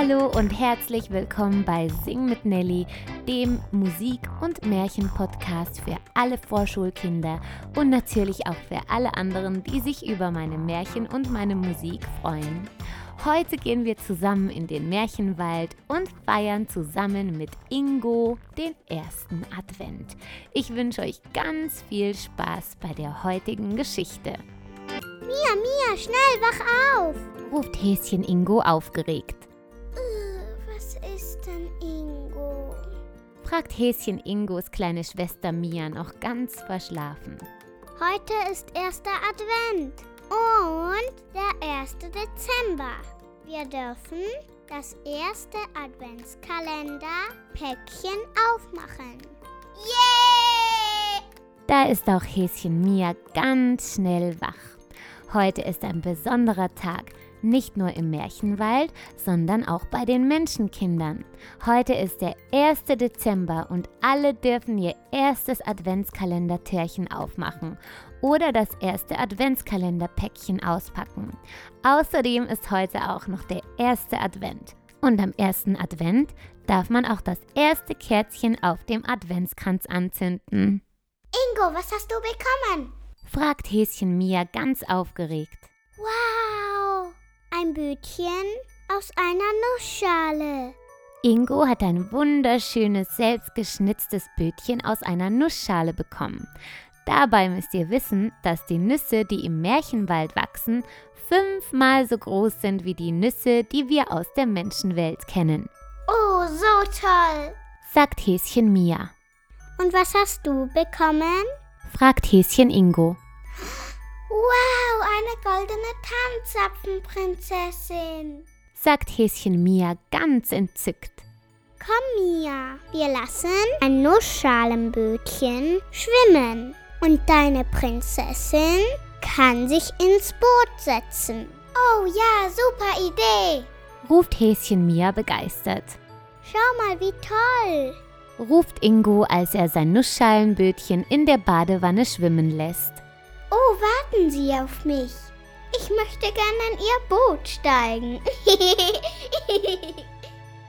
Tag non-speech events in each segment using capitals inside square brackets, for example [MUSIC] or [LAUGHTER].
Hallo und herzlich willkommen bei Sing mit Nelly, dem Musik- und Märchen-Podcast für alle Vorschulkinder und natürlich auch für alle anderen, die sich über meine Märchen und meine Musik freuen. Heute gehen wir zusammen in den Märchenwald und feiern zusammen mit Ingo den ersten Advent. Ich wünsche euch ganz viel Spaß bei der heutigen Geschichte. Mia, Mia, schnell, wach auf! ruft Häschen Ingo aufgeregt. Was ist denn Ingo? fragt Häschen Ingos kleine Schwester Mia noch ganz verschlafen. Heute ist erster Advent und der 1. Dezember. Wir dürfen das erste Adventskalender-Päckchen aufmachen. Yay! Da ist auch Häschen Mia ganz schnell wach. Heute ist ein besonderer Tag, nicht nur im Märchenwald, sondern auch bei den Menschenkindern. Heute ist der 1. Dezember und alle dürfen ihr erstes Adventskalendertürchen aufmachen oder das erste Adventskalenderpäckchen auspacken. Außerdem ist heute auch noch der erste Advent. Und am ersten Advent darf man auch das erste Kerzchen auf dem Adventskranz anzünden. Ingo, was hast du bekommen? fragt Häschen Mia ganz aufgeregt. Ein Bötchen aus einer Nussschale. Ingo hat ein wunderschönes, selbstgeschnitztes Bötchen aus einer Nussschale bekommen. Dabei müsst ihr wissen, dass die Nüsse, die im Märchenwald wachsen, fünfmal so groß sind wie die Nüsse, die wir aus der Menschenwelt kennen, Oh, so toll! sagt Häschen Mia. Und was hast du bekommen? Fragt Häschen Ingo. Wow, eine goldene Tannzapfenprinzessin. sagt Häschen Mia ganz entzückt. Komm, Mia, wir lassen ein Nussschalenbötchen schwimmen. Und deine Prinzessin kann sich ins Boot setzen. Oh ja, super Idee. ruft Häschen Mia begeistert. Schau mal, wie toll. ruft Ingo, als er sein Nussschalenbötchen in der Badewanne schwimmen lässt. Oh, warten Sie auf mich. Ich möchte gerne in Ihr Boot steigen. [LAUGHS]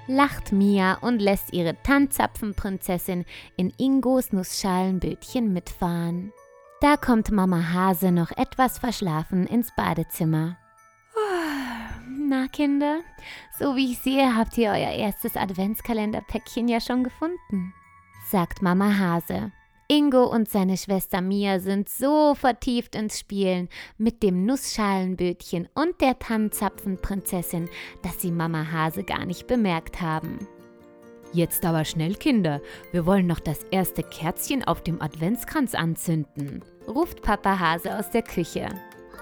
lacht Mia und lässt ihre Tannzapfenprinzessin in Ingos Nussschalenbötchen mitfahren. Da kommt Mama Hase noch etwas verschlafen ins Badezimmer. Na, Kinder, so wie ich sehe, habt ihr euer erstes Adventskalenderpäckchen ja schon gefunden, sagt Mama Hase. Ingo und seine Schwester Mia sind so vertieft ins Spielen mit dem Nussschalenbötchen und der Tannzapfenprinzessin, dass sie Mama Hase gar nicht bemerkt haben. Jetzt aber schnell, Kinder, wir wollen noch das erste Kerzchen auf dem Adventskranz anzünden, ruft Papa Hase aus der Küche.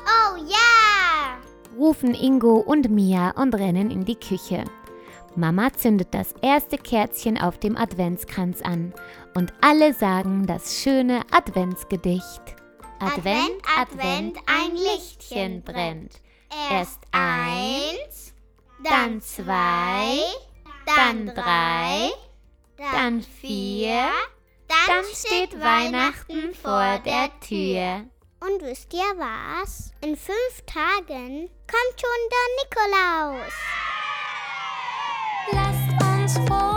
oh ja! Rufen Ingo und Mia und rennen in die Küche. Mama zündet das erste Kerzchen auf dem Adventskranz an und alle sagen das schöne Adventsgedicht. Advent, Advent, ein Lichtchen brennt. Erst eins, dann zwei, dann drei, dann vier, dann steht Weihnachten vor der Tür. Und wisst ihr was? In fünf Tagen kommt schon der Nikolaus. is for